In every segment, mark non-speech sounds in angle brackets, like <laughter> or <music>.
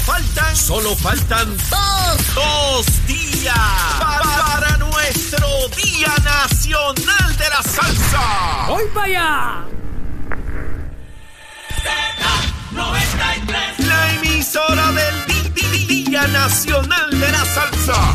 faltan, solo faltan dos, dos días para, para nuestro Día Nacional de la Salsa. ¡Voy para allá! La emisora del Día Nacional de la Salsa.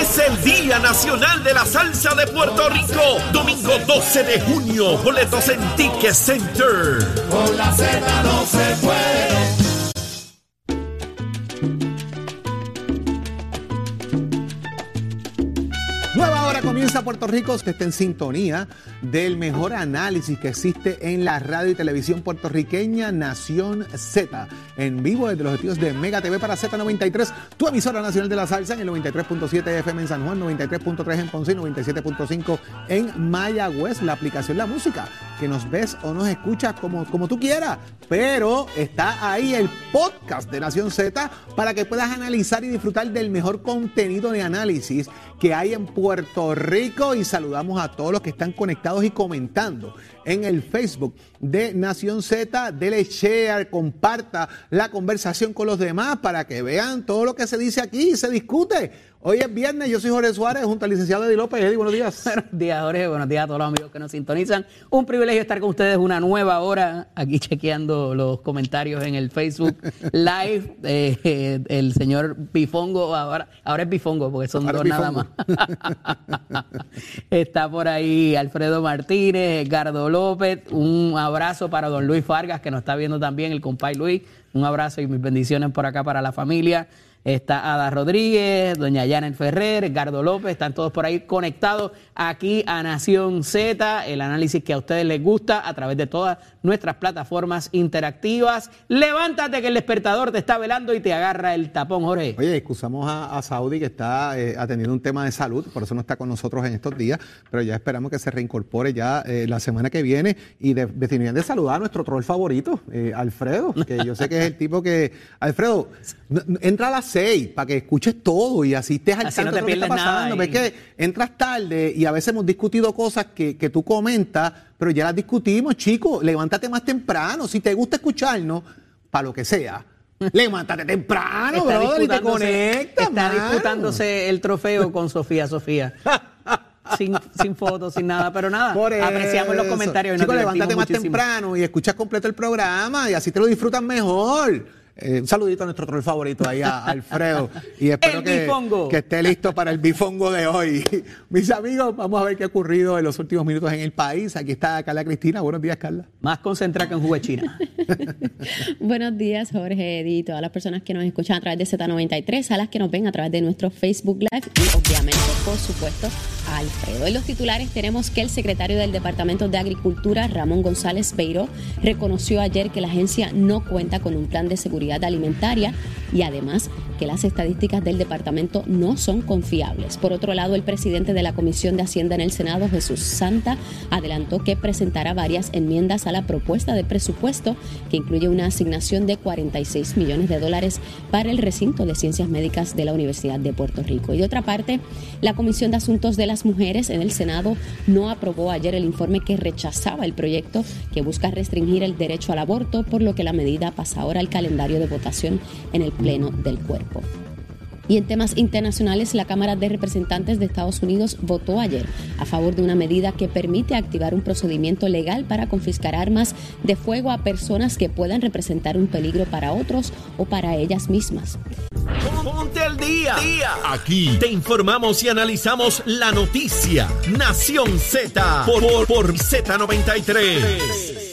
Es el Día Nacional de la Salsa de Puerto Rico. Domingo 12 de junio. Boletos en Ticket Center. Nueva hora comienza Puerto Rico. Usted está en sintonía del mejor análisis que existe en la radio y televisión puertorriqueña Nación Z. En vivo desde los estudios de Mega TV para Z93, tu emisora nacional de la salsa en el 93.7 FM en San Juan, 93.3 en Ponce y 97.5 en Mayagüez. La aplicación La Música, que nos ves o nos escuchas como, como tú quieras. Pero está ahí el podcast de Nación Z para que puedas analizar y disfrutar del mejor contenido de análisis que hay en Puerto Rico y saludamos a todos los que están conectados y comentando en el Facebook de Nación Z. Dele share, comparta la conversación con los demás para que vean todo lo que se dice aquí y se discute. Hoy es viernes, yo soy Jorge Suárez junto al licenciado Eddie López. Eddie, buenos días. Buenos días, Jorge. Buenos días a todos los amigos que nos sintonizan. Un privilegio estar con ustedes una nueva hora aquí chequeando los comentarios en el Facebook Live. Eh, <laughs> eh, el señor Bifongo, ahora, ahora es Bifongo porque son Ahora dos nada más. <laughs> Está por ahí Alfredo Martínez, Edgardo López. Un abrazo para don Luis Vargas que nos está viendo también, el compay Luis. Un abrazo y mis bendiciones por acá para la familia. Está Ada Rodríguez, doña Janet Ferrer, Edgardo López, están todos por ahí conectados aquí a Nación Z, el análisis que a ustedes les gusta a través de todas nuestras plataformas interactivas. Levántate que el despertador te está velando y te agarra el tapón, Jorge. Oye, excusamos a, Saudi que está eh, atendiendo un tema de salud, por eso no está con nosotros en estos días, pero ya esperamos que se reincorpore ya eh, la semana que viene y de, definitivamente saludar a nuestro troll favorito, eh, Alfredo, que yo sé que es el tipo que... Alfredo, entra a las para que escuches todo y así estés al Así no tanto te de lo que está pierdes nada pasando. y- que entras tarde y a veces hemos discutido cosas que, que tú comentas, pero ya las discutimos, chicos, levántate más temprano, si te gusta escucharnos, para lo que sea. <laughs> Levántate temprano, Está brother, y te conectas, está mano. disputándose el trofeo con Sofía Sofía. <laughs> sin, sin fotos, sin nada, pero nada. Por apreciamos los comentarios y Chicos, levántate más temprano y escuchas completo el programa y así te lo disfrutas mejor. Eh, un saludito a nuestro troll favorito ahí, a <laughs> Alfredo. Y espero que, esté listo para el bifongo de hoy. <laughs> Mis amigos, vamos a ver qué ha ocurrido en los últimos minutos en el país. Aquí está Carla Cristina. Buenos días, Carla. Más concentrada que en jugo de China. <laughs> Buenos días, Jorge, Eddie, todas las personas que nos escuchan a través de Z93, a las que nos ven a través de nuestro Facebook Live y obviamente, por supuesto, Alfredo. En los titulares tenemos que el secretario del Departamento de Agricultura, Ramón González Beiró, reconoció ayer que la agencia no cuenta con un plan de seguridad alimentaria y además que las estadísticas del departamento no son confiables. Por otro lado, el presidente de la Comisión de Hacienda en el Senado, Jesús Santa, adelantó que presentará varias enmiendas a la propuesta de presupuesto que incluye una asignación de 46 millones de dólares para el recinto de ciencias médicas de la Universidad de Puerto Rico. Y de otra parte, la Comisión de Asuntos de las Mujeres en el Senado no aprobó ayer el informe que rechazaba el proyecto que busca restringir el derecho al aborto, por lo que la medida pasa ahora al calendario de votación en el Pleno del Cuerpo. Y en temas internacionales, la Cámara de Representantes de Estados Unidos votó ayer a favor de una medida que permite activar un procedimiento legal para confiscar armas de fuego a personas que puedan representar un peligro para otros o para ellas mismas. Ponte al día. Aquí te informamos y analizamos la noticia. Nación Z por, por, por Z93.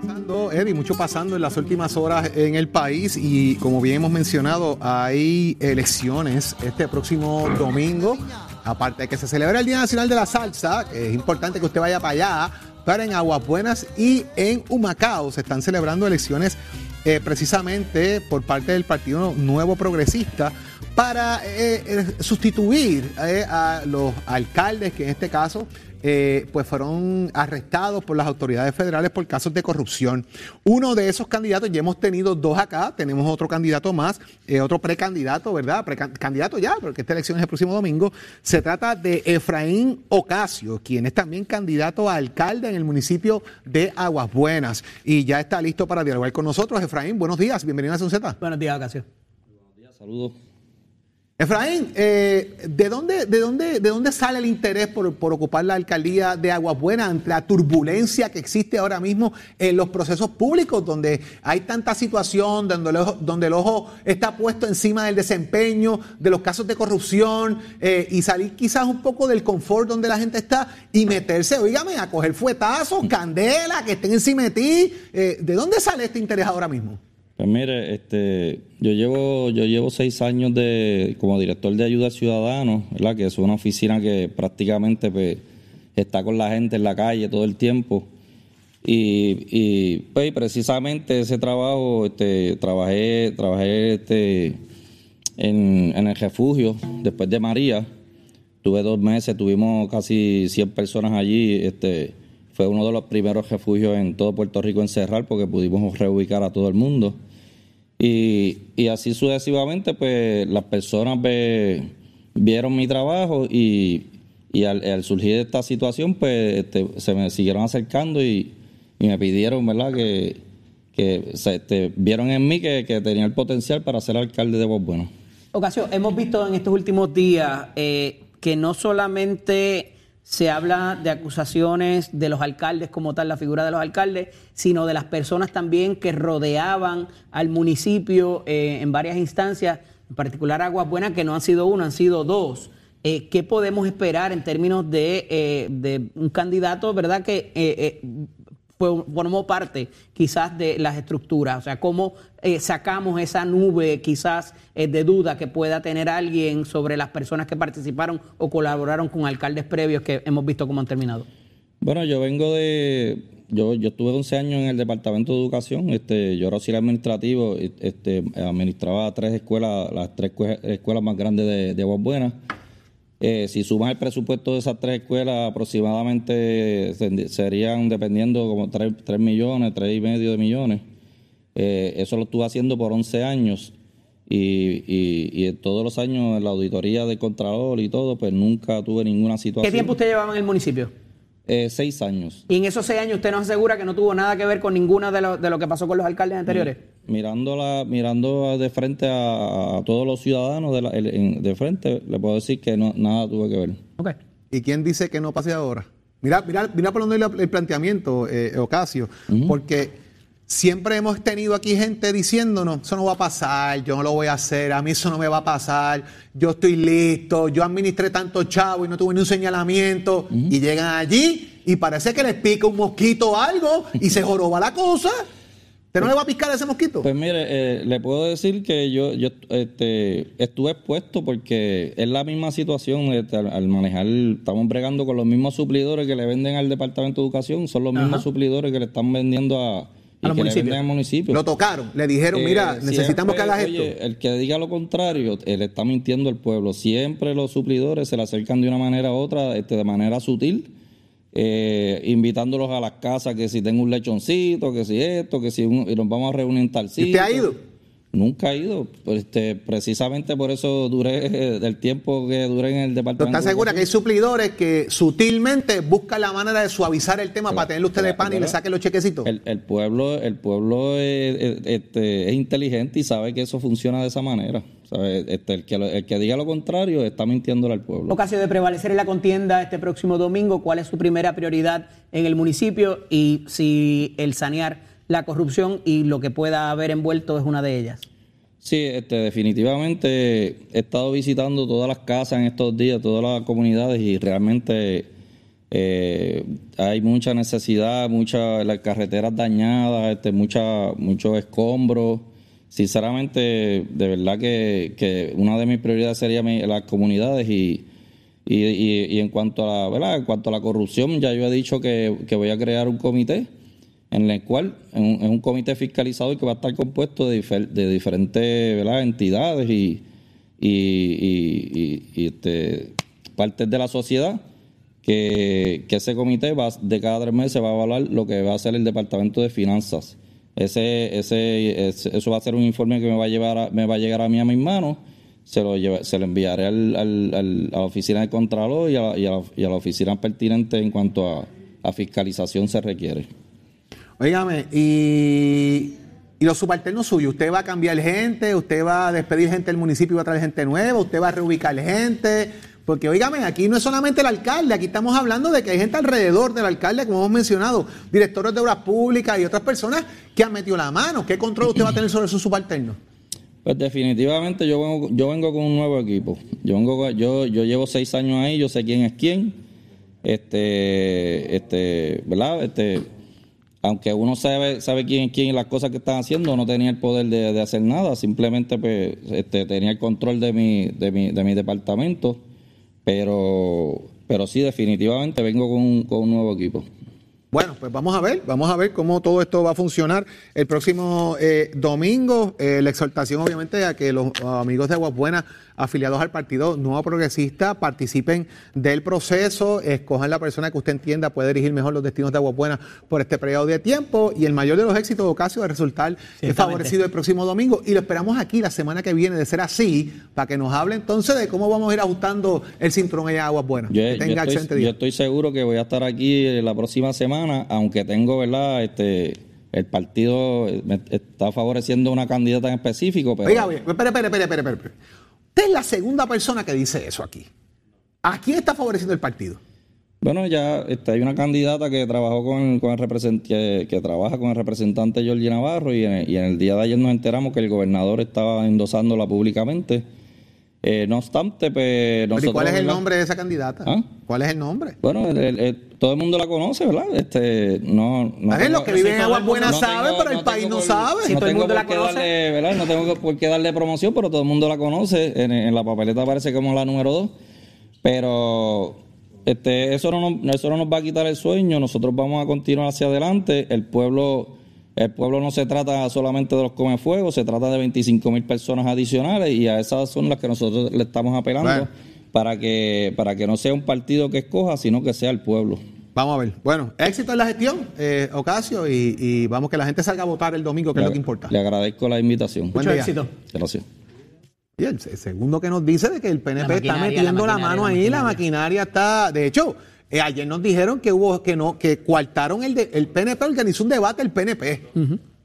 Pasando, Eddie, mucho pasando en las últimas horas en el país y como bien hemos mencionado, hay elecciones este próximo domingo. Aparte de que se celebra el Día Nacional de la Salsa, es importante que usted vaya para allá, pero en Aguabuenas y en Humacao se están celebrando elecciones eh, precisamente por parte del Partido Nuevo Progresista para eh, eh, sustituir a los alcaldes que en este caso eh, pues fueron arrestados por las autoridades federales por casos de corrupción. Uno de esos candidatos, ya hemos tenido dos acá, tenemos otro candidato más, eh, otro precandidato, ¿verdad? Precan- candidato ya, porque esta elección es el próximo domingo. Se trata de Efraín Ocasio, quien es también candidato a alcalde en el municipio de Aguas Buenas. Y ya está listo para dialogar con nosotros. Efraín, buenos días, bienvenido a Sunzeta. Buenos días, Ocasio. Saludos. Efraín, eh, ¿de, dónde, de, dónde, ¿de dónde sale el interés por, por ocupar la alcaldía de Aguas Buenas ante la turbulencia que existe ahora mismo en los procesos públicos, donde hay tanta situación, donde el ojo, está puesto encima del desempeño, de los casos de corrupción, eh, y salir quizás un poco del confort donde la gente está y meterse, oígame, a coger fuetazos, candela, que estén encima de ti? Eh, ¿De dónde sale este interés ahora mismo? Pues mire, este, yo llevo, yo llevo seis años de, como director de ayuda al ciudadano, ¿verdad? Que es una oficina que prácticamente pues, está con la gente en la calle todo el tiempo. Y, y pues precisamente ese trabajo, este, trabajé, trabajé este, en, en el refugio después de María. Tuve dos meses, tuvimos casi 100 personas allí. Este, fue uno de los primeros refugios en todo Puerto Rico en cerrar porque pudimos reubicar a todo el mundo. Y, y así sucesivamente, pues las personas vieron mi trabajo y, y al, al surgir esta situación, pues este, se me siguieron acercando y, me pidieron, ¿verdad?, que, que se, este, vieron en mí que, que tenía el potencial para ser alcalde de Bueno. Ocasio, hemos visto en estos últimos días eh, que no solamente se habla de acusaciones de los alcaldes como tal, la figura de los alcaldes, sino de las personas también que rodeaban al municipio eh, en varias instancias, en particular Aguas Buenas, que no han sido uno, han sido dos. Eh, ¿Qué podemos esperar en términos de, eh, de un candidato, verdad, que formó parte quizás de las estructuras, o sea, cómo eh, sacamos esa nube quizás eh, de duda que pueda tener alguien sobre las personas que participaron o colaboraron con alcaldes previos que hemos visto cómo han terminado. Bueno, yo vengo de. Yo, yo estuve 11 años en el Departamento de Educación. Este, yo era auxiliar administrativo. Este, administraba tres escuelas, las tres escue- escuelas más grandes de, Aguas Buenas. Eh, si sumas el presupuesto de esas tres escuelas, aproximadamente se- serían, dependiendo, como 3, millones, tres y medio de millones. Eh, eso lo estuve haciendo por 11 años. Y, y, y en todos los años en la auditoría del Contralor y todo, pues nunca tuve ninguna situación. ¿Qué tiempo usted llevaba en el municipio? Eh, seis años. Y en esos seis años usted nos asegura que no tuvo nada que ver con ninguno de, lo- de lo que pasó con los alcaldes anteriores. Mirando, la, mirando de frente a, a todos los ciudadanos de, la- el- de frente, le puedo decir que no, nada tuve que ver. Ok. ¿Y quién dice que no pase ahora? Mira, mira, mira por dónde el, el planteamiento, eh, Ocasio, porque siempre hemos tenido aquí gente diciéndonos, eso no va a pasar, yo no lo voy a hacer, a mí eso no me va a pasar, yo estoy listo, yo administré tanto chavo y no tuve ni un señalamiento, y llegan allí y parece que les pica un mosquito o algo y se <laughs> joroba la cosa. ¿Usted no le va a picar a ese mosquito? Pues mire, eh, le puedo decir que yo, yo este, estuve expuesto porque es la misma situación este, al, al manejar, estamos bregando con los mismos suplidores que le venden al Departamento de Educación, son los mismos suplidores que le están vendiendo a, y los que municipios. venden al municipio. Lo tocaron, le dijeron, Eh, mira, necesitamos que hagas oye, esto. El que diga lo contrario, él está mintiendo al pueblo. Siempre los suplidores se le acercan de una manera u otra, este, de manera sutil, eh, invitándolos a las casas, que si tengo un lechoncito, que si esto, que si un- y nos vamos a reunir en tal ¿Y sitio. usted ha ido? Nunca he ido. Pues, este, precisamente por eso duré <laughs> eh, del tiempo que duré en el ¿Pero departamento. está segura que hay suplidores que sutilmente buscan la manera de suavizar el tema para tenerle usted de pan y le saquen los chequecitos? El, el pueblo, el pueblo es, es- este, es inteligente y sabe que eso funciona de esa manera. ¿sabe? Este, el, que, el que diga lo contrario está mintiéndole al pueblo. Ocasio de prevalecer en la contienda este próximo domingo, ¿cuál es su primera prioridad en el municipio y si el sanear la corrupción y lo que pueda haber envuelto es una de ellas? Sí, este, definitivamente he estado visitando todas las casas en estos días, todas las comunidades y realmente eh, hay mucha necesidad, muchas las carreteras dañadas, este, mucha, muchos escombros. Sinceramente, de verdad que, que una de mis prioridades sería mi- las comunidades y, y, en cuanto a la, ¿verdad? En cuanto a la corrupción, ya yo he dicho que, que voy a crear un comité en el cual es un, comité fiscalizador que va a estar compuesto de, difer- de diferentes entidades y, este, partes de la sociedad que, ese comité va, de cada tres meses va a evaluar lo que va a hacer el Departamento de Finanzas. Ese, ese, ese- eso va a ser un informe que me va a llevar a- me va a llegar a mí a mis manos. Se lo, enviaré al, a la oficina de Contralor y a, la- oficina pertinente en cuanto a fiscalización se requiere. Óigame, y, los subalternos suyos, ¿usted va a cambiar gente? ¿Usted va a despedir gente del municipio y va a traer gente nueva? ¿Usted va a reubicar gente? Porque, óigame, aquí no es solamente el alcalde, aquí estamos hablando de que hay gente alrededor del alcalde, como hemos mencionado, directores de obras públicas y otras personas que han metido la mano. ¿Qué control usted va a tener sobre sus subalternos? Pues definitivamente yo vengo, yo vengo con un nuevo equipo. Yo vengo yo, yo llevo seis años ahí, yo sé quién es quién. Este, este, ¿verdad? Este, aunque uno sabe, sabe quién es quién y las cosas que están haciendo, no tenía el poder de, de hacer nada, simplemente pues, este, tenía el control de mi, de mi, de mi departamento, pero, pero sí, definitivamente vengo con con un nuevo equipo. Bueno, pues vamos a ver, vamos a ver cómo todo esto va a funcionar el próximo eh, domingo. Eh, la exhortación, obviamente, a que los amigos de Aguas Buenas afiliados al Partido Nuevo Progresista participen del proceso, escojan la persona que usted entienda puede dirigir mejor los destinos de Aguas Buenas por este periodo de tiempo y el mayor de los éxitos, Ocasio, de resultar favorecido el próximo domingo. Y lo esperamos aquí la semana que viene, de ser así, para que nos hable entonces de cómo vamos a ir ajustando el cinturón allá a Aguas Buenas. Yo, que yo tenga excelente estoy, día. yo estoy seguro que voy a estar aquí eh, la próxima semana, aunque tengo, ¿verdad? Este, el partido eh, me está favoreciendo una candidata en específico, pero Oiga, espere, espere, espere, espere, espere. Usted es la segunda persona que dice eso aquí. ¿A quién está favoreciendo el partido? bueno, ya este, hay una candidata que trabajó con el, con el represent- que, que trabaja con el representante Jorge Navarro y en, el, y en el día de ayer nos enteramos que el gobernador estaba endosándola públicamente. Eh, no obstante, pues Pero ¿Y nosotros, cuál es el ¿verdad? nombre de esa candidata? ¿Ah? ¿Cuál es el nombre? Bueno, el- el- el- todo el mundo la conoce, ¿verdad? Este, no, no A ver, los que viven en Aguas Buenas no saben, pero el no país no por- sabe. No todo el tengo mundo la por qué conoce. darle, ¿verdad? No tengo por qué darle promoción, pero todo el mundo la conoce. En, en la papeleta aparece como la número dos. Pero este, eso, no nos, eso no nos va a quitar el sueño. Nosotros vamos a continuar hacia adelante. El pueblo, el pueblo no se trata solamente de los comefuegos, se trata de 25 mil personas adicionales y a esas son las que nosotros le estamos apelando Bueno. para, que, para que no sea un partido que escoja, sino que sea el pueblo. Vamos a ver. Bueno, éxito en la gestión, eh, Ocasio, y, y vamos que la gente salga a votar el domingo, que es lo que importa. Le agradezco la invitación. Buen Mucho día. éxito. Gracias. Y el se- segundo que nos dice de que el PNP está metiendo la la, mano ahí, la maquinaria está. De hecho, eh, ayer nos dijeron que hubo que no que coartaron el de- el PNP organizó un debate el PNP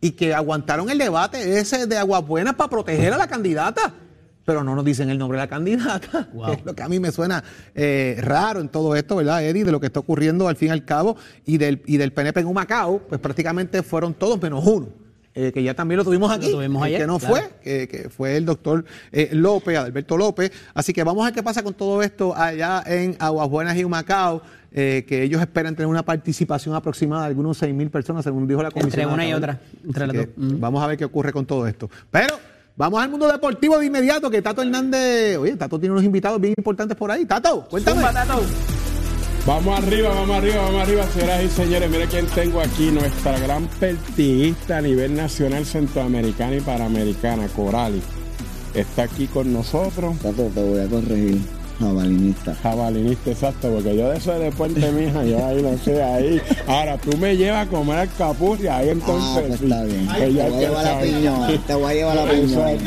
y que aguantaron el debate ese de Aguas Buenas para proteger a la candidata. Pero no nos dicen el nombre de la candidata, <laughs> es lo que a mí me suena eh, raro en todo esto, ¿verdad, Eddie? De lo que está ocurriendo al fin y al cabo, y del, y del PNP en Humacao, pues prácticamente fueron todos menos uno, eh, que ya también lo tuvimos aquí, tuvimos ayer, que no claro. fue, que, que fue el doctor eh, López, Alberto López. Así que vamos a ver qué pasa con todo esto allá en Aguas Buenas y Humacao, eh, que ellos esperan tener una participación aproximada de algunos 6 mil personas, según dijo la comisión. Entre una y otra, entre las dos. Vamos a ver qué ocurre con todo esto. Pero vamos al mundo deportivo de inmediato, que Tato Hernández, oye, Tato tiene unos invitados bien importantes por ahí. Tato, cuéntame. Zumba, Tato. Vamos arriba, vamos arriba, vamos arriba, señoras y señores. Mire quién tengo aquí, nuestra gran pertiguista a nivel nacional, centroamericana y panamericana, Corali. Está aquí con nosotros, Tato, te voy a corregir. Jabalinista. jabalinista exacto, porque yo de eso de puente, mija, yo ahí no sé, ahí. Ahora tú me llevas a comer al capuz y ahí entonces. Ah, pues está bien. Te voy a llevar la piñón. Te voy a llevar la piñón.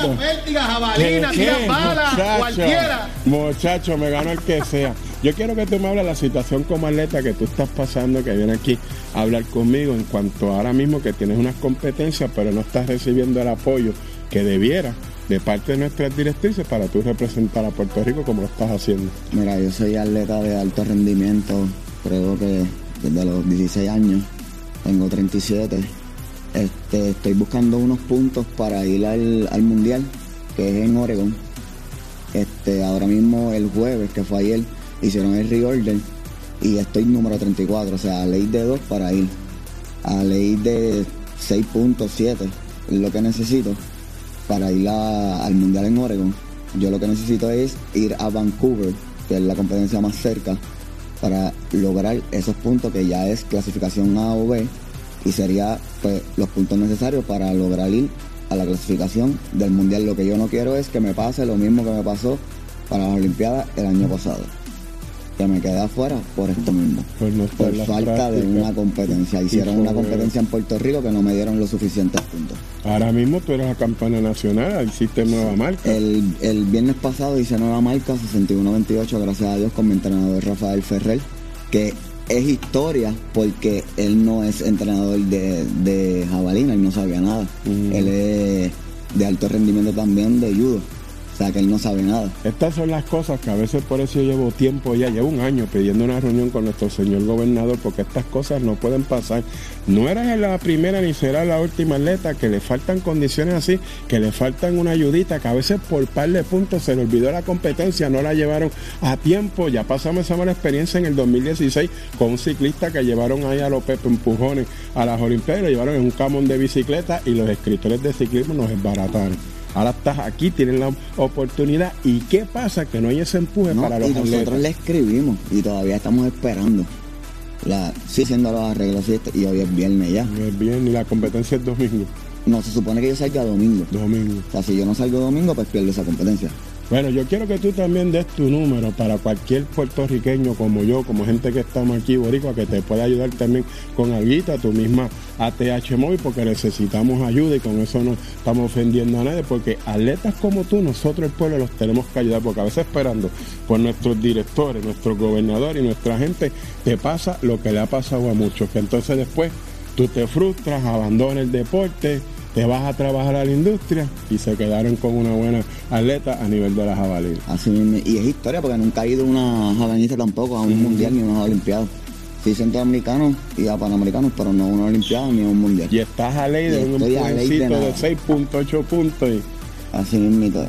Jabalina, ¿Qué, tira qué, bala, muchacho? cualquiera. Muchacho, me gano el que sea. Yo quiero que tú me hables de la situación como atleta que tú estás pasando, que viene aquí a hablar conmigo en cuanto a ahora mismo que tienes unas competencias, pero no estás recibiendo el apoyo que debiera de parte de nuestras directrices para tú representar a Puerto Rico como lo estás haciendo. Mira, yo soy atleta de alto rendimiento, creo que desde los 16 años, tengo 37. Este, estoy buscando unos puntos para ir al, al mundial, que es en Oregon. Este, ahora mismo el jueves, que fue ayer, hicieron el reorder y estoy número 34, o sea, a ley de 2 para ir. A ley de 6.7 es lo que necesito para ir al mundial en Oregon. Yo lo que necesito es ir a Vancouver, que es la competencia más cerca, para lograr esos puntos que ya es clasificación A o B y sería pues, los puntos necesarios para lograr ir a la clasificación del mundial. Lo que yo no quiero es que me pase lo mismo que me pasó para las Olimpiadas el año pasado. Que me quedé afuera por esto mismo. Por no estar por falta de una competencia. Hicieron una competencia en Puerto Rico que no me dieron los suficientes puntos. Ahora mismo tú eres la campana nacional, hiciste nueva marca. El, el viernes pasado hice nueva marca 61-28, gracias a Dios, con mi entrenador Rafael Ferrer, que es historia porque él no es entrenador de, de jabalina, él no sabía nada. Él es de alto rendimiento también de judo, que él no sabe nada. Estas son las cosas que a veces por eso llevo tiempo ya, llevo un año pidiendo una reunión con nuestro señor gobernador porque estas cosas no pueden pasar. No eres la primera ni será la última atleta que le faltan condiciones así, que le faltan una ayudita, que a veces por par de puntos se le olvidó la competencia, no la llevaron a tiempo. Ya pasamos esa mala experiencia en el 2016 con un ciclista que llevaron ahí a los Pepe Empujones a las Olimpiadas, lo llevaron en un camón de bicicleta y los escritores de ciclismo nos desbarataron. Ahora estás aquí, tienes la oportunidad. ¿Y qué pasa? Que no hay ese empuje No, para los y nosotros atletas. le escribimos y todavía estamos esperando. La, sí, siendo los arreglos y, este- y hoy es viernes ya. Es bien, y la competencia es domingo. No, se supone que yo salga domingo. Domingo. O sea, si yo no salgo domingo, pues pierdo esa competencia. Bueno, yo quiero que tú también des tu número para cualquier puertorriqueño como yo, como gente que estamos aquí, Boricua, que te pueda ayudar también con alguita, tu misma ATH Móvil, porque necesitamos ayuda y con eso no estamos ofendiendo a nadie, porque atletas como tú, nosotros el pueblo los tenemos que ayudar, porque a veces esperando por nuestros directores, nuestros gobernadores y nuestra gente, te pasa lo que le ha pasado a muchos, que entonces después tú te frustras, abandonas el deporte, te vas a trabajar a la industria y se quedaron con una buena atleta a nivel de la jabalina. Así mismo. Y es historia porque nunca ha ido una jabalinista tampoco a un mundial ni a unas olimpiadas. Sí, centroamericanos y a panamericanos, pero no a una olimpiada ni a un mundial. Y estás a ley de Y un ley de de, nada. 6.8 puntos. Y Así mismo.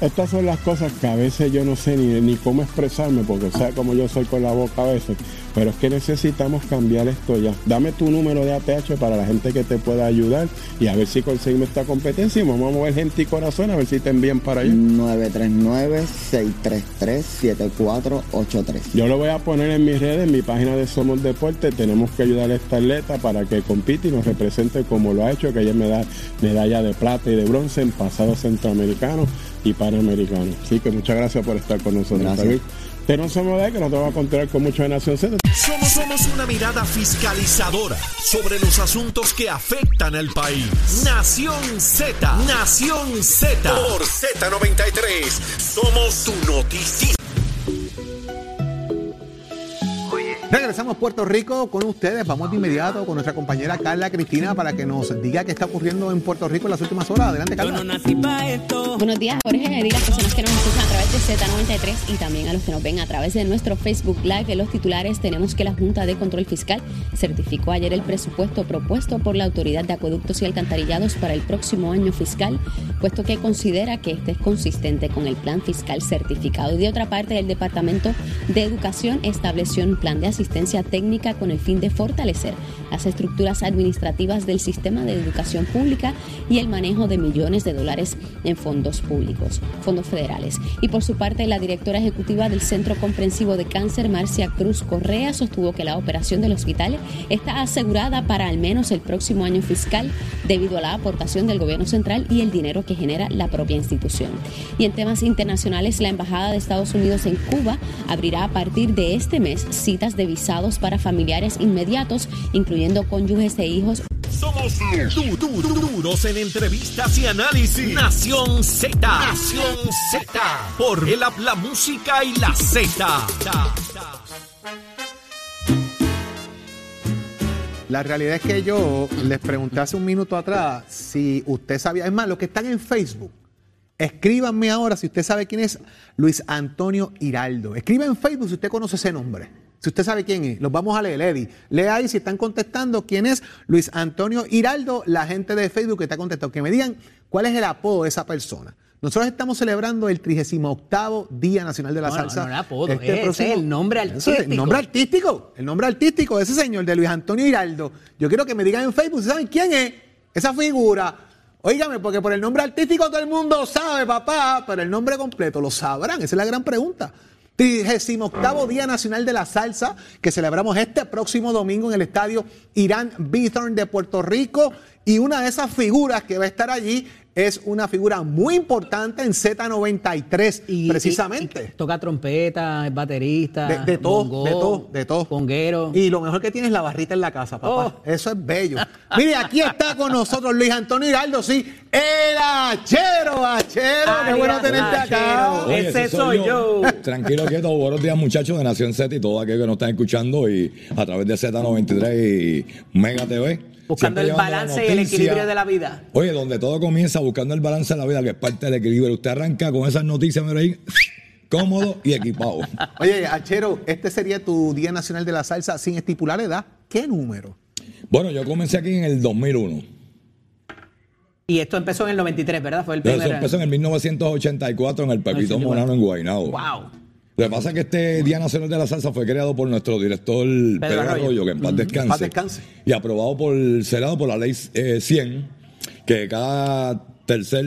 Estas son las cosas que a veces yo no sé ni, ni cómo expresarme, porque sé como yo soy con la boca a veces. Pero es que necesitamos cambiar esto ya. Dame tu número de ATH para la gente que te pueda ayudar y a ver si conseguimos esta competencia y vamos a mover gente y corazón a ver si te envían para allá. 939-633-7483. Yo lo voy a poner en mis redes, en mi página de Somos Deporte. Tenemos que ayudar a esta atleta para que compite y nos represente como lo ha hecho, que ella me da medalla de plata y de bronce en pasados centroamericanos y panamericanos. Así que muchas gracias por estar con nosotros. Gracias. David. Te no somos de que nos vamos a contar con mucho de Nación Z. Somos, somos una mirada fiscalizadora sobre los asuntos que afectan al país. Nación Z, Nación Z. Por Z93, somos tu noticia. Regresamos a Puerto Rico con ustedes. Vamos de inmediato con nuestra compañera Carla Cristina para que nos diga qué está ocurriendo en Puerto Rico en las últimas horas. Adelante, Carla. Buenos días, Jorge. Y las personas que nos escuchan a través de Z93 y también a los que nos ven a través de nuestro Facebook Live. En los titulares tenemos que la Junta de Control Fiscal certificó ayer el presupuesto propuesto por la Autoridad de Acueductos y Alcantarillados para el próximo año fiscal, puesto que considera que este es consistente con el plan fiscal certificado. Y de otra parte, el Departamento de Educación estableció un plan de asistencia técnica con el fin de fortalecer las estructuras administrativas del sistema de educación pública y el manejo de millones de dólares en fondos públicos, fondos federales. Y por su parte, la directora ejecutiva del Centro Comprensivo de Cáncer, Marcia Cruz Correa, sostuvo que la operación del hospital está asegurada para al menos el próximo año fiscal debido a la aportación del gobierno central y el dinero que genera la propia institución. Y en temas internacionales, la Embajada de Estados Unidos en Cuba abrirá a partir de este mes citas de para familiares inmediatos, incluyendo cónyuges e hijos Somos du- du- du- duros en entrevistas y análisis. Nación Z, Nación Z. Por el app, la música y la Z. La realidad es que yo les pregunté hace un minuto atrás si usted sabía. Es más, los que están en Facebook, escríbanme ahora si usted sabe quién es Luis Antonio Hiraldo. Escriba en Facebook si usted conoce ese nombre. Si usted sabe quién es, los vamos a leer, Eddie. Lea ahí si están contestando quién es Luis Antonio Hiraldo, la gente de Facebook que está contestando. Que me digan cuál es el apodo de esa persona. Nosotros estamos celebrando el 38 Día Nacional de la Salsa. no, no, apodo, ese es el nombre es artístico. El nombre artístico. El nombre artístico de ese señor, de Luis Antonio Hiraldo. Yo quiero que me digan en Facebook, ¿saben quién es esa figura? Óigame, porque por el nombre artístico todo el mundo sabe, papá, pero el nombre completo lo sabrán. Esa es la gran pregunta. 38 Día Nacional de la Salsa, que celebramos este próximo domingo en el estadio Irán Bithorn de Puerto Rico. Y una de esas figuras que va a estar allí es una figura muy importante en Z93, Y- precisamente. y- y toca trompeta, es baterista. De, de todo, de todo, de todo. Conguero. Y lo mejor que tiene es la barrita en la casa, papá. Oh. Eso es bello. Mire, aquí está con nosotros Luis Antonio Hiraldo, sí, el Achero, Achero. Qué bueno tenerte acá. Ese soy yo. Tranquilo, quieto. Buenos días, muchachos de Nación Z y todos aquellos que nos están escuchando y a través de Z93 y Mega TV. Buscando el balance y el equilibrio de la vida. Oye, donde todo comienza buscando el balance de la vida, que es parte del equilibrio. Usted arranca con esas noticias, mira ahí, <laughs> cómodo y equipado. <laughs> Oye, Achero, este sería tu Día Nacional de la Salsa sin estipular edad. ¿Qué número? Bueno, yo comencé aquí en el 2001. Y esto empezó en el 93, ¿verdad? Fue el Eso primer. empezó en el 1984 en el Pepito sí, Monano en Guaynabo. ¡Wow! Lo que pasa es que este Día Nacional de la Salsa fue creado por nuestro director Pedro, Arroyo. Arroyo, que en paz descanse. paz descanse. Y aprobado por el Senado por la ley eh, 100, que cada tercer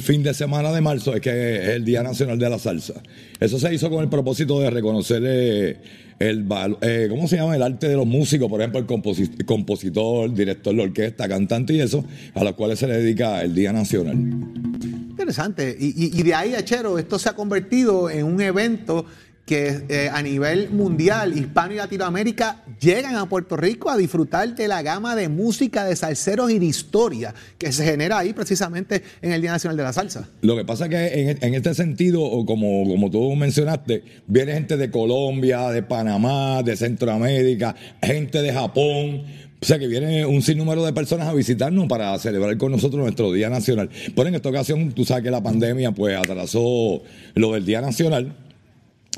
fin de semana de marzo es que es el Día Nacional de la Salsa. Eso se hizo con el propósito de reconocer eh, el eh, ¿cómo se llama? El arte de los músicos, por ejemplo, el composi- compositor, director de orquesta, cantante y eso, a los cuales se le dedica el Día Nacional. Interesante. Y- y de ahí, Achero, esto se ha convertido en un evento que eh, a nivel mundial, Hispano y Latinoamérica, llegan a Puerto Rico a disfrutar de la gama de música, de salseros y de historia que se genera ahí precisamente en el Día Nacional de la Salsa. Lo que pasa es que en, este sentido, como, como tú mencionaste, viene gente de Colombia, de Panamá, de Centroamérica, gente de Japón. O sea que viene un sinnúmero de personas a visitarnos para celebrar con nosotros nuestro Día Nacional. Pero en esta ocasión, tú sabes que la pandemia pues atrasó lo del Día Nacional.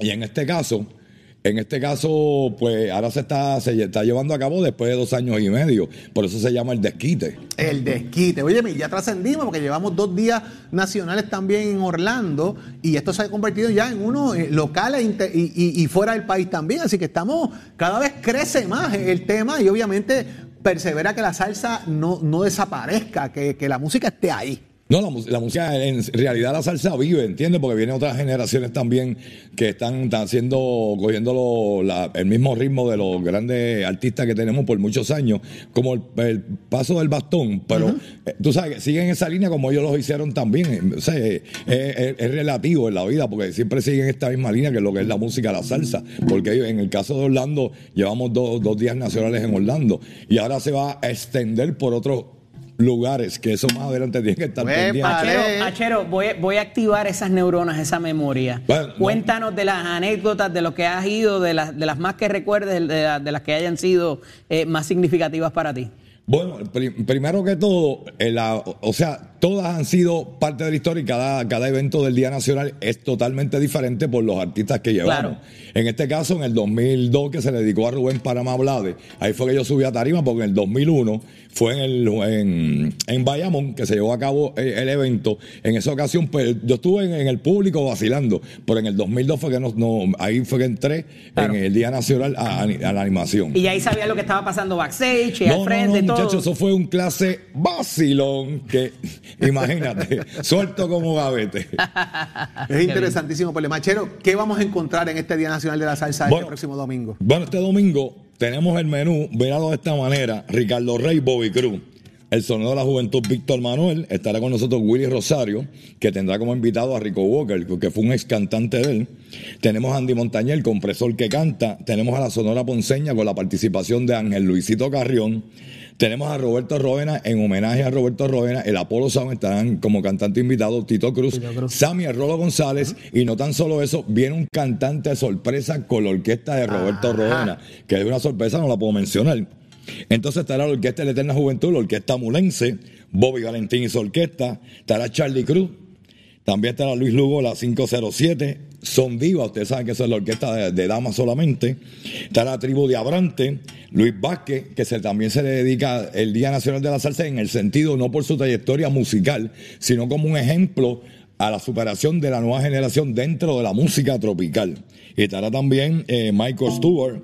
Y en este caso, en este caso, pues ahora se está, se está llevando a cabo después de dos años y medio. Por eso se llama el desquite. El desquite. Oye, ya trascendimos porque llevamos dos días nacionales también en Orlando y esto se ha convertido ya en uno eh, local e y- y fuera del país también. Así que estamos, cada vez crece más el tema y obviamente persevera que la salsa no, no desaparezca, que, que la música esté ahí. No, la, la música, en realidad la salsa vive, ¿entiendes? Porque vienen otras generaciones también que están, están haciendo, cogiendo lo- la- el mismo ritmo de los grandes artistas que tenemos por muchos años, como el, el paso del bastón, pero eh, tú sabes siguen esa línea como ellos lo hicieron también. eh, O sea, eh, es, relativo en la vida, porque siempre siguen esta misma línea que es lo que es la música, la salsa. Porque en el caso de Orlando, llevamos dos, dos días nacionales en Orlando y ahora se va a extender por otros lugares, que eso más adelante tiene que estar Pues, pendiente. Achero, Achero, voy, voy a activar esas neuronas, esa memoria. Bueno, no. Cuéntanos de las anécdotas, de lo que has ido, de las, de las más que recuerdes, de, la- de las que hayan sido eh, más significativas para ti. Bueno, pri- primero que todo, eh, la- o sea, todas han sido parte de la historia y cada, cada evento del Día Nacional es totalmente diferente por los artistas que llevamos. Claro. En este caso, en el 2002, que se le dedicó a Rubén Panamá Blade, ahí fue que yo subí a tarima, porque en el 2001 fue en, el, en, en Bayamón que se llevó a cabo eh, el evento. En esa ocasión, pues yo estuve en, en el público vacilando, pero en el 2002 fue que no, no- ahí fue que entré Claro. en el Día Nacional a, a la animación. Y ahí sabías lo que estaba pasando backstage, y al frente, no, todo. muchachos, eso fue un clase vacilón que, imagínate, <laughs> suelto como gavete. <laughs> Es interesantísimo, pues, Machero, ¿qué vamos a encontrar en este Día Nacional de la Salsa este Bueno. próximo domingo? Bueno, este domingo tenemos el menú, míralo de esta manera, Ricardo Rey, Bobby Cruz. El sonido de la juventud Víctor Manuel, estará con nosotros Willy Rosario, que tendrá como invitado a Rico Walker, que fue un ex cantante de él. Tenemos a Andy Montañez, el compresor que canta. Tenemos a la Sonora Ponceña con la participación de Ángel Luisito Carrión. Tenemos a Roberto Roena, en homenaje a Roberto Roena, el Apolo Sound estarán como cantante invitado Tito Cruz, Sammy Rolo González, y no tan solo eso, viene un cantante de sorpresa con la orquesta de Roberto Roena, que es una sorpresa, no la puedo mencionar. Entonces estará la Orquesta de la Eterna Juventud, la Orquesta Mulense, Bobby Valentín y su orquesta, estará Charlie Cruz, también estará Luis Lugo, la 507, Son Diva, ustedes saben que eso es la orquesta de, damas solamente, estará la Tribu de Abrante, Luis Vázquez, que también se le dedica el Día Nacional de la Salsa en el sentido no por su trayectoria musical, sino como un ejemplo a la superación de la nueva generación dentro de la música tropical. Y estará también eh, Michael Stewart,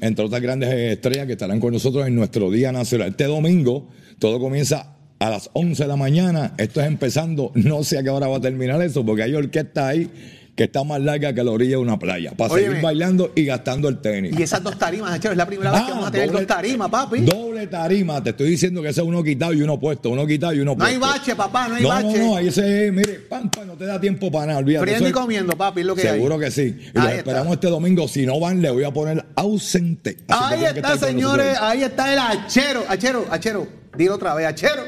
entre otras grandes estrellas que estarán con nosotros en nuestro Día Nacional. Este domingo todo comienza a las 11 de la mañana. Esto es empezando, no sé a qué hora va a terminar eso, porque hay orquesta ahí que está más larga que la orilla de una playa, para Óyeme. seguir bailando y gastando el tenis. Y esas dos tarimas, es la primera vez que vamos a tener doble- dos tarimas, papi. Doble tarima, te estoy diciendo que ese es uno quitado y uno puesto, uno quitado y uno No hay puesto. bache, papá, no hay no, bache. No, no, ahí ese, mire, pam, pam, no te da tiempo para nada, olvídate. Friendo y comiendo, papi, es lo que Seguro hay. que sí. Y Ahí los está. esperamos este domingo. Si no van, le voy a poner ausente. Así Ahí está, señores, ahí está el achero, achero, achero. Dilo otra vez, achero.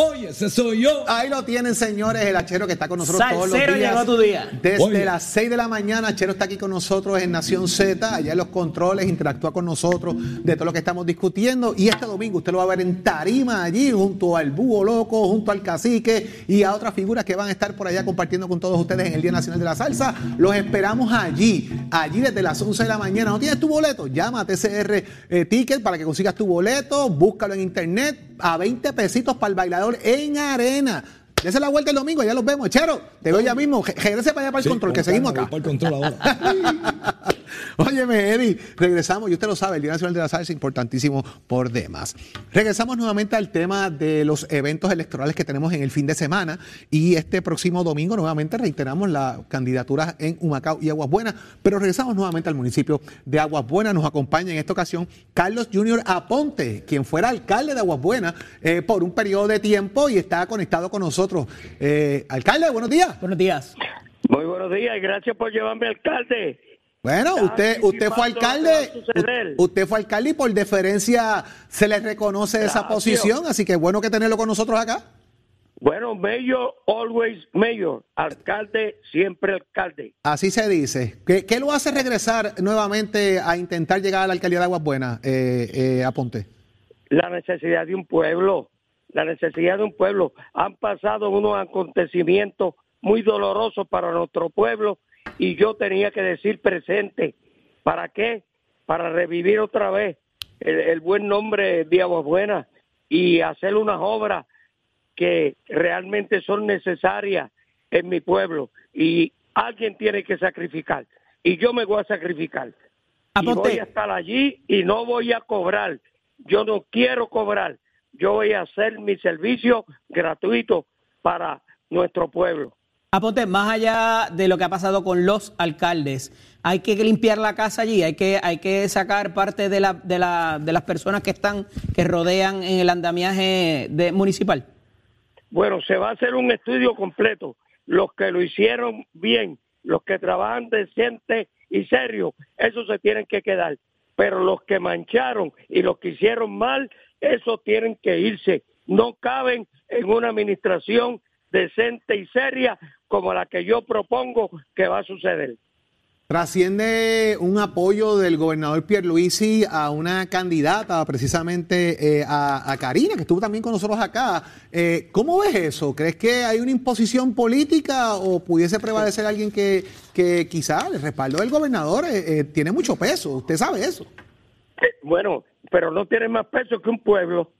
Oye, ese soy yo. Ahí lo tienen, señores, el Achero que está con nosotros todos los días. llegó tu día. Desde Oye. las 6 de la mañana, Achero está aquí con nosotros en Nación Z, allá en los controles, interactúa con nosotros de todo lo que estamos discutiendo. Y este domingo usted lo va a ver en Tarima, allí, junto al Búho Loco, junto al Cacique y a otras figuras que van a estar por allá compartiendo con todos ustedes en el Día Nacional de la Salsa. Los esperamos allí, allí desde las 11 de la mañana. ¿No tienes tu boleto? Llama a TCR eh, Ticket para que consigas tu boleto, búscalo en internet a 20 pesitos para el bailador en arena. Dese la vuelta el domingo, ya los vemos. Chero, te veo ya mismo. Regrese para allá para el Sí, control, que seguimos acá. para el control ahora. <laughs> Óyeme, Eddie, regresamos, y usted lo sabe, el Día Nacional de la Salsa es importantísimo por demás. Regresamos nuevamente al tema de los eventos electorales que tenemos en el fin de semana y este próximo domingo nuevamente reiteramos las candidaturas en Humacao y Aguas Buenas, pero regresamos nuevamente al municipio de Aguas Buenas. Nos acompaña en esta ocasión Carlos Junior Aponte, quien fuera alcalde de Aguas Buenas eh, por un periodo de tiempo y está conectado con nosotros. Eh, alcalde, buenos días. Buenos días. Muy buenos días y gracias por llevarme alcalde. Bueno, usted, usted fue alcalde, usted fue alcalde y por deferencia se le reconoce esa Gracias. posición, así que bueno que tenerlo con nosotros acá. Bueno, mayor, always mayor. Alcalde, siempre alcalde. Así se dice. ¿Qué, qué lo hace regresar nuevamente a intentar llegar a la alcaldía de Aguas Buenas, eh, eh, Aponte? La necesidad de un pueblo. La necesidad de un pueblo. Han pasado unos acontecimientos muy dolorosos para nuestro pueblo y yo tenía que decir presente. ¿Para qué? Para revivir otra vez el, el buen nombre de Aguas Buenas y hacer unas obras que realmente son necesarias en mi pueblo y alguien tiene que sacrificar y yo me voy a sacrificar y voy a estar allí y no voy a cobrar yo no quiero cobrar yo voy a hacer mi servicio gratuito para nuestro pueblo Aponte, más allá de lo que ha pasado con los alcaldes, hay que limpiar la casa allí, hay que, hay que sacar parte de, la, de, la, de las personas que están, que rodean en el andamiaje de, municipal. Bueno, se va a hacer un estudio completo. Los que lo hicieron bien, los que trabajan decente y serio, esos se tienen que quedar. Pero los que mancharon y los que hicieron mal, esos tienen que irse. No caben en una administración decente y seria como la que yo propongo que va a suceder. Trasciende un apoyo del gobernador Pierluisi a una candidata, precisamente eh, a, a Karina, que estuvo también con nosotros acá. Eh, ¿Cómo ves eso? ¿Crees que hay una imposición política o pudiese prevalecer alguien que, que quizá el respaldo del gobernador eh, eh, tiene mucho peso? Usted sabe eso. Eh, Bueno, pero no tiene más peso que un pueblo. O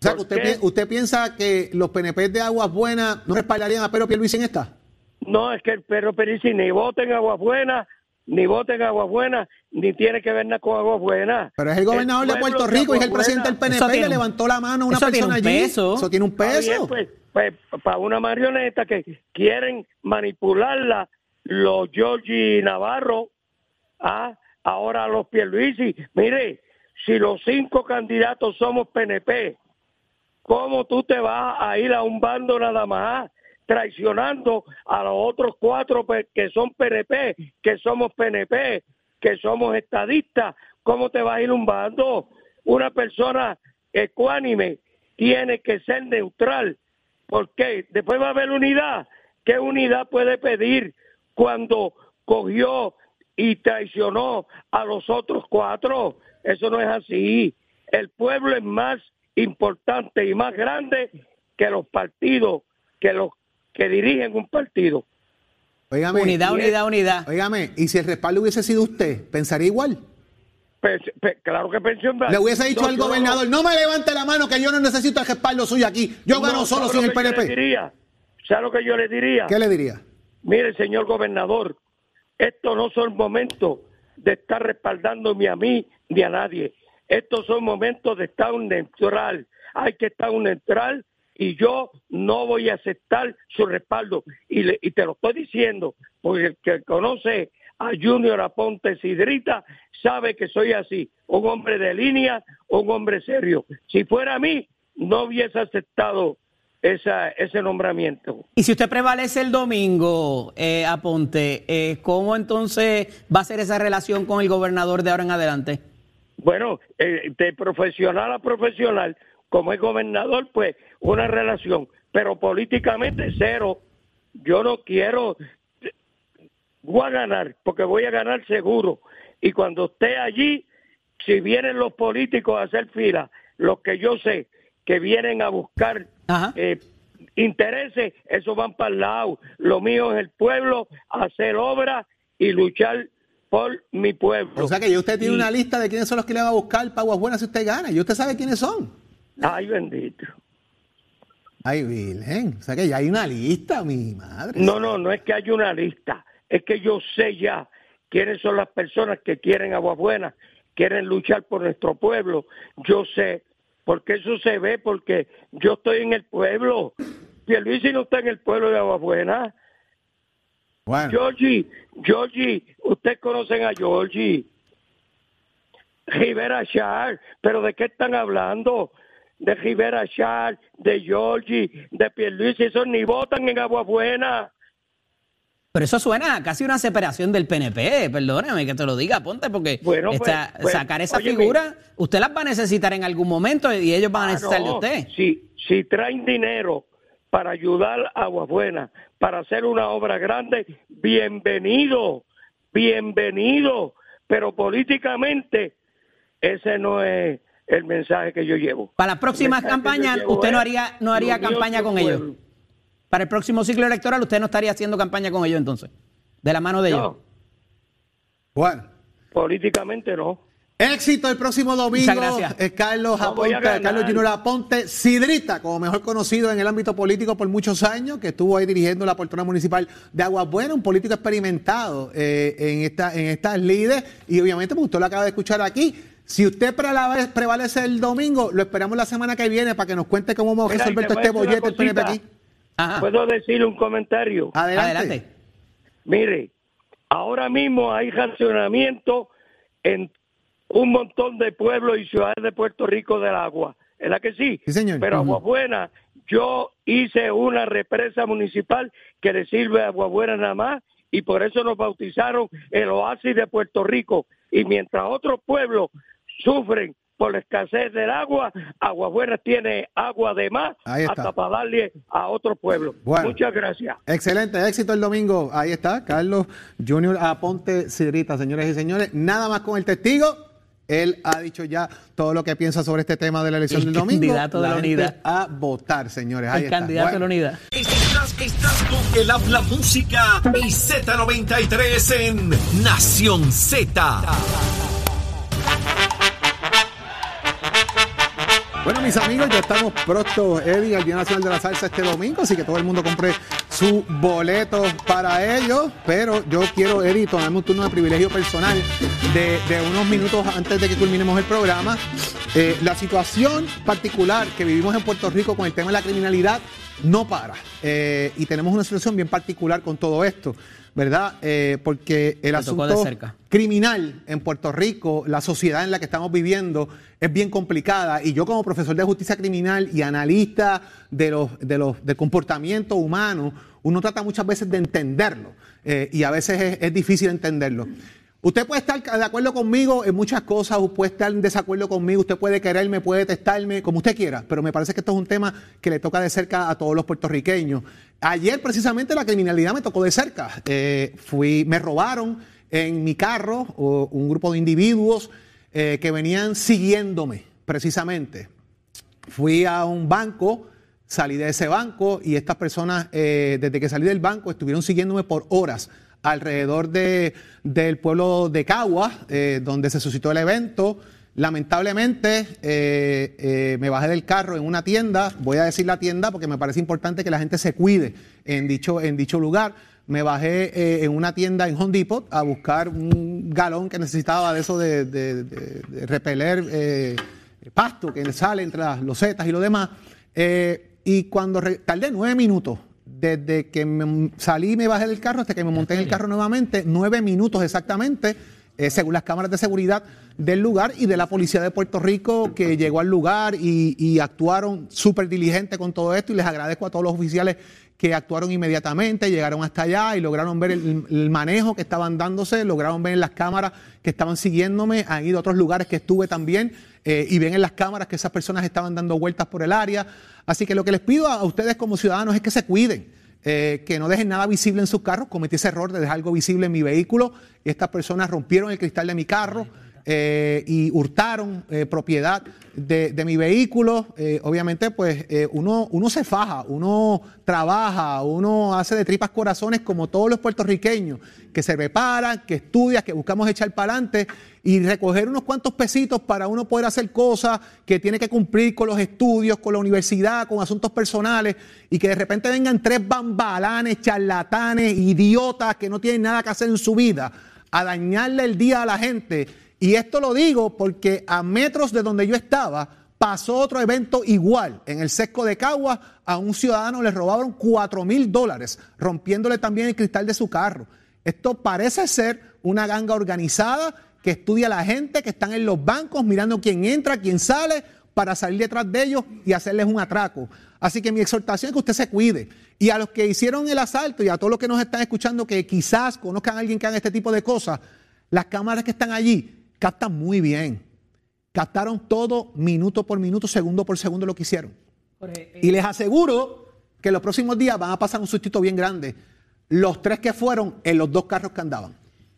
sea, que ¿Por usted, ¿usted piensa que los PNP de Aguas Buenas no respaldarían a Pedro Pierluisi en esta? No, es que el perro Perici ni vota en Aguas Buenas, ni vota en Aguas Buenas, ni tiene que ver nada con Aguas Buenas. Pero es el gobernador de Puerto Rico y es el presidente del. PNP y le levantó la mano a una eso tiene persona un allí. peso. Eso tiene un bien, peso. pues, pues, para una marioneta que quieren manipularla, los Georgie Navarro, ah, ahora los Pierluisi. Mire, si los cinco candidatos somos PNP, ¿cómo tú te vas a ir a un bando nada más? Traicionando a los otros cuatro que son PNP, que somos PNP, que somos estadistas, ¿cómo te va a ir un? Una persona ecuánime tiene que ser neutral. ¿Por qué? Después va a haber unidad. ¿Qué unidad puede pedir cuando cogió y traicionó a los otros cuatro? Eso no es así. El pueblo es más importante y más grande que los partidos, que los que dirigen un partido. Óigame, Unidad, unidad, unidad. Óigame, y si el respaldo hubiese sido usted, ¿pensaría igual? Pues, pues, claro que pensión Le hubiese dicho No, al no- gobernador, no me levante la mano que yo no necesito el respaldo suyo aquí. Yo gano No, solo ¿sabe sin el PNP. diría? ¿Sabe lo que yo le diría? ¿Qué le diría? Mire, señor gobernador, estos no son momentos de estar respaldando ni a mí ni a nadie. Estos son momentos de estar un neutral. Hay que estar un neutral y yo no voy a aceptar su respaldo. Y, le- y te lo estoy diciendo, porque el que conoce a Junior Aponte Sidrita sabe que soy así, un hombre de línea, un hombre serio. Si fuera a mí, no hubiese aceptado esa, ese nombramiento. Y si usted prevalece el domingo, eh, Aponte, eh, ¿cómo entonces va a ser esa relación con el gobernador de ahora en adelante? Bueno, eh, de profesional a profesional, como es gobernador, pues una relación, pero políticamente cero. Yo no quiero, voy a ganar, porque voy a ganar seguro. Y cuando esté allí, si vienen los políticos a hacer fila, los que yo sé que vienen a buscar eh, intereses, esos van para el lado. Lo mío es el pueblo, hacer obra y luchar por mi pueblo. O sea que ya usted tiene Y- una lista de quiénes son los que le van a buscar para Aguas Buenas si usted gana. Y usted sabe quiénes son. Ay, bendito. Ay, Virgen. O sea que ya hay una lista, mi madre. No, no, no es que haya una lista, es que yo sé ya quiénes son las personas que quieren Agua Buena, quieren luchar por nuestro pueblo. Yo sé, porque eso se ve, porque yo estoy en el pueblo. Pierluisi no está en el pueblo de Agua Buena. Bueno. Georgie, Georgie, ustedes conocen a Georgie. Rivera Char, pero ¿de qué están hablando? De Rivera Char, de Georgie, de Pierluisi, esos ni votan en Agua Buena. Pero eso suena a casi una separación del PNP, perdóname que te lo diga, Ponte, porque Bueno, pues, esta- pues, sacar esa figura, usted las va a necesitar en algún momento y ellos van a Ah, necesitar de usted. Si, si traen dinero para ayudar a Agua Buena, para hacer una obra grande, bienvenido, bienvenido. Pero políticamente ese no es el mensaje que yo llevo. Para las próximas campañas, usted no haría, no haría campaña con el ellos. Para el próximo ciclo electoral, usted no estaría haciendo campaña con ellos entonces, de la mano de ellos. No, Bueno. políticamente no. Éxito el próximo domingo. Muchas gracias. Es Carlos Aponte. Carlos Junior Aponte, Sidrita, como mejor conocido en el ámbito político por muchos años, que estuvo ahí dirigiendo la portona municipal de Aguas Buenas, un político experimentado eh, en, esta, en estas líderes. Y obviamente, pues usted lo acaba de escuchar aquí. Si usted prevalece el domingo, lo esperamos la semana que viene para que nos cuente cómo vamos a resolver todo este bollete una el PNP aquí. Ajá. ¿Puedo decir un comentario? Adelante. Adelante. Mire, ahora mismo hay racionamiento en un montón de pueblos y ciudades de Puerto Rico del agua. ¿Verdad que sí? Sí, señor. Pero Ujú. Agua Buena, yo hice una represa municipal que le sirve a Agua Buena nada más y por eso nos bautizaron el oasis de Puerto Rico. Y mientras otros pueblos sufren por la escasez del agua, Agua Buena tiene agua de más Ahí está. hasta para darle a otros pueblos. Bueno. Muchas gracias. Excelente, éxito el domingo. Ahí está, Carlos Junior Aponte Sidrita, señores y señores. Nada más con el testigo. Él ha dicho ya todo lo que piensa sobre este tema de la elección El del domingo. candidato de la unidad. A votar, señores. Ahí El está. candidato de la unidad. Estás, estás con el habla música y Z93 en Nación Z. Bueno, mis amigos, ya estamos pronto, Eddie, al Día Nacional de la Salsa este domingo, así que todo el mundo compre su boleto para ellos. Pero yo quiero, Eddie, tomarme un turno de privilegio personal de, unos minutos antes de que culminemos el programa. Eh, la situación particular que vivimos en Puerto Rico con el tema de la criminalidad no para. Eh, y tenemos una situación bien particular con todo esto, ¿verdad? Eh, porque el Me asunto criminal en Puerto Rico, la sociedad en la que estamos viviendo es bien complicada y yo como profesor de justicia criminal y analista de los, de los, del comportamiento humano, uno trata muchas veces de entenderlo eh, y a veces es, es difícil entenderlo. Usted puede estar de acuerdo conmigo en muchas cosas, o puede estar en desacuerdo conmigo, usted puede quererme, puede testarme, como usted quiera, pero me parece que esto es un tema que le toca de cerca a todos los puertorriqueños. Ayer precisamente la criminalidad me tocó de cerca. Eh, fui, me robaron en mi carro un grupo de individuos eh, que venían siguiéndome precisamente. Fui a un banco, salí de ese banco y estas personas, eh, desde que salí del banco, estuvieron siguiéndome por horas alrededor de, del pueblo de Cagua, eh, donde se suscitó el evento. Lamentablemente eh, eh, me bajé del carro en una tienda, voy a decir la tienda porque me parece importante que la gente se cuide en dicho, en dicho lugar. Me bajé eh, en una tienda en Home Depot a buscar un galón que necesitaba de eso de, de- de- de repeler pasto que sale entre las losetas y lo demás. Y cuando tardé nueve minutos, desde que me salí y me bajé del carro hasta que me monté en el carro nuevamente, nueve minutos exactamente, eh, según las cámaras de seguridad del lugar y de la policía de Puerto Rico que llegó al lugar y, y actuaron súper diligente con todo esto. Y les agradezco a todos los oficiales que actuaron inmediatamente, llegaron hasta allá y lograron ver el, el manejo que estaban dándose, lograron ver en las cámaras que estaban siguiéndome, han ido a otros lugares que estuve también eh, y ven en las cámaras que esas personas estaban dando vueltas por el área. Así que lo que les pido a ustedes como ciudadanos es que se cuiden, eh, que no dejen nada visible en sus carros. Cometí ese error de dejar algo visible en mi vehículo y estas personas rompieron el cristal de mi carro. Eh, y hurtaron eh, propiedad de, mi vehículo. Eh, obviamente, pues uno, uno se faja, uno trabaja, uno hace de tripas corazones como todos los puertorriqueños, que se preparan, que estudian, que buscamos echar para adelante y recoger unos cuantos pesitos para uno poder hacer cosas que tiene que cumplir con los estudios, con la universidad, con asuntos personales y que de repente vengan tres bambalanes, charlatanes, idiotas que no tienen nada que hacer en su vida a dañarle el día a la gente. Y esto lo digo porque a metros de donde yo estaba pasó otro evento igual. En el sesco de Cagua a un ciudadano le robaron 4 mil dólares, rompiéndole también el cristal de su carro. Esto parece ser una ganga organizada que estudia a la gente, que están en los bancos mirando quién entra, quién sale, para salir detrás de ellos y hacerles un atraco. Así que mi exhortación es que usted se cuide. Y a los que hicieron el asalto y a todos los que nos están escuchando que quizás conozcan a alguien que haga este tipo de cosas, las cámaras que están allí captan muy bien. Captaron todo minuto por minuto, segundo por segundo lo que hicieron. Y les aseguro que los próximos días van a pasar un sustito bien grande. Los tres que fueron en los dos carros que andaban.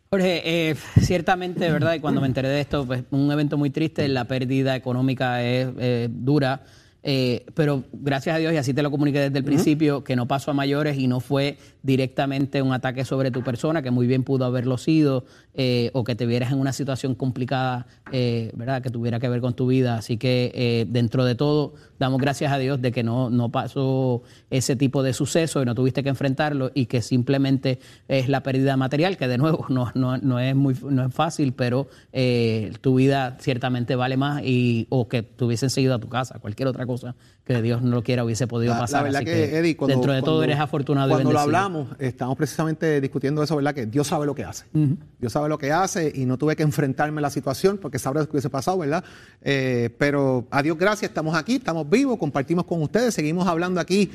Jorge, eh, <laughs> ciertamente, ¿verdad? Y cuando me enteré de esto, pues un evento muy triste, la pérdida económica es eh, dura, eh, pero gracias a Dios, y así te lo comuniqué desde el principio, que no pasó a mayores y no fue directamente un ataque sobre tu persona, que muy bien pudo haberlo sido, eh, o que te vieras en una situación complicada, eh, ¿verdad? Que tuviera que ver con tu vida. Así que eh, dentro de todo, damos gracias a Dios de que no, no pasó ese tipo de suceso y no tuviste que enfrentarlo y que simplemente es la pérdida material, que de nuevo <laughs> no, no, no es, muy, no es fácil, pero eh, tu vida ciertamente vale más y, o que te seguido a tu casa, cualquier otra cosa que Dios no lo quiera hubiese podido La, la pasar. verdad Así que, Eddie, cuando, dentro de todo eres afortunado y Cuando lo hablamos, estamos precisamente discutiendo eso, ¿verdad? Que Dios sabe lo que hace. Dios sabe lo que hace y no tuve que enfrentarme a la situación porque sabrá lo que hubiese pasado, ¿verdad? Eh, pero a Dios gracias, estamos aquí, estamos vivos, compartimos con ustedes, seguimos hablando aquí.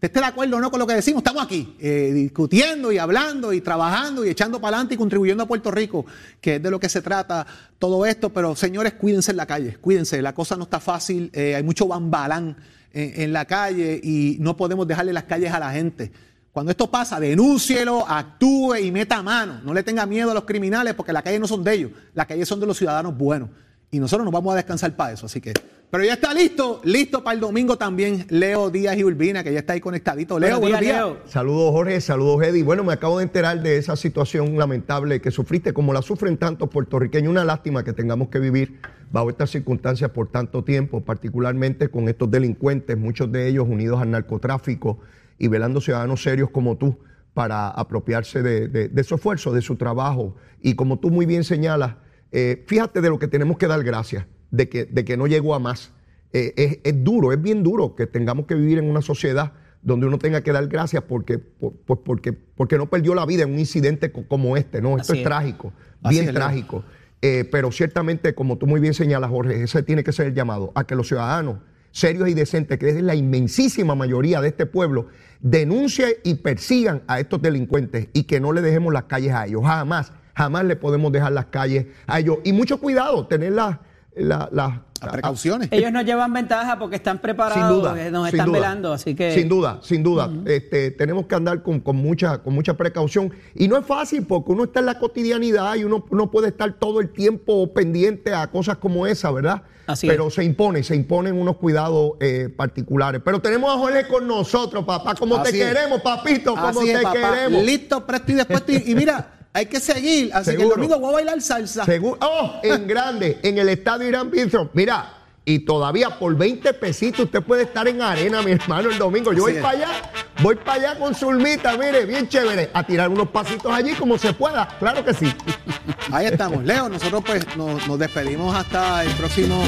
¿Usted está de acuerdo o no con lo que decimos? Estamos aquí, eh, discutiendo y hablando y trabajando y echando para adelante y contribuyendo a Puerto Rico, que es de lo que se trata todo esto. Pero señores, cuídense en la calle, cuídense, la cosa no está fácil, eh, hay mucho bambalán en, en la calle y no podemos dejarle las calles a la gente. Cuando esto pasa, denúncielo, actúe y meta mano. No le tenga miedo a los criminales porque las calles no son de ellos, las calles son de los ciudadanos buenos. Y nosotros nos vamos a descansar para eso, así que. Pero ya está listo, listo para el domingo también, Leo Díaz y Urbina, que ya está ahí conectadito. Leo, buenos días. Saludos Jorge, saludos Eddie. Bueno, me acabo de enterar de esa situación lamentable que sufriste, como la sufren tantos puertorriqueños. Una lástima que tengamos que vivir bajo estas circunstancias por tanto tiempo, particularmente con estos delincuentes, muchos de ellos unidos al narcotráfico y velando ciudadanos serios como tú para apropiarse de, de- de su esfuerzo, de su trabajo. Y como tú muy bien señalas, eh, fíjate de lo que tenemos que dar gracias, de que, de que no llegó a más. Eh, es, es duro, es bien duro que tengamos que vivir en una sociedad donde uno tenga que dar gracias porque, por- por- porque, porque no perdió la vida en un incidente co- como este, ¿no? Esto es es. trágico, Así bien es, trágico. Eh, pero ciertamente, como tú muy bien señalas, Jorge, ese tiene que ser el llamado a que los ciudadanos serios y decentes, que es la inmensísima mayoría de este pueblo, denuncien y persigan a estos delincuentes y que no le dejemos las calles a ellos. Jamás, jamás le podemos dejar las calles a ellos. Y mucho cuidado, tener las la, la- precauciones. Ellos nos llevan ventaja porque están preparados, sin duda, eh, nos sin están duda. velando, así que... Sin duda, sin duda. este, tenemos que andar con, con mucha, con mucha precaución. Y no es fácil porque uno está en la cotidianidad y uno no puede estar todo el tiempo pendiente a cosas como esa, ¿verdad? Así Pero es. se impone, se imponen unos cuidados eh, particulares. Pero tenemos a Jorge con nosotros, papá. Como te Así es. queremos, papito, como Así te es, papá. queremos. Listo, presto y dispuesto. Y, y mira, hay que seguir. Así que el domingo voy a bailar salsa. Seguro. ¡Oh! En <laughs> grande, en el estadio Irán Bithorn. Mira, y todavía por 20 pesitos usted puede estar en arena, mi hermano, el domingo. Yo Así voy para allá, Voy para allá con Zulmita, mire, bien chévere, a tirar unos pasitos allí como se pueda, claro que sí. <laughs> Ahí estamos. Leo, nosotros pues nos, nos despedimos hasta el próximo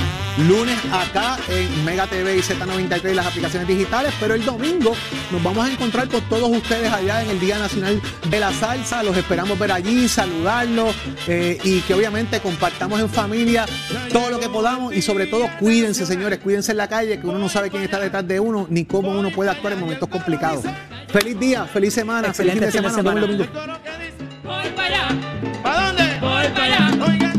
lunes acá en Mega TV y Z93 y las aplicaciones digitales, pero el domingo nos vamos a encontrar con todos ustedes allá en el Día Nacional de la Salsa. Los esperamos ver allí, saludarlos eh, y que obviamente compartamos en familia todo lo que podamos y sobre todo Cuídense, señores, cuídense en la calle, que uno no sabe quién está detrás de uno, ni cómo uno puede actuar en momentos complicados. Feliz día, feliz semana, feliz fin de semana. semana. Para dónde? Voy para allá.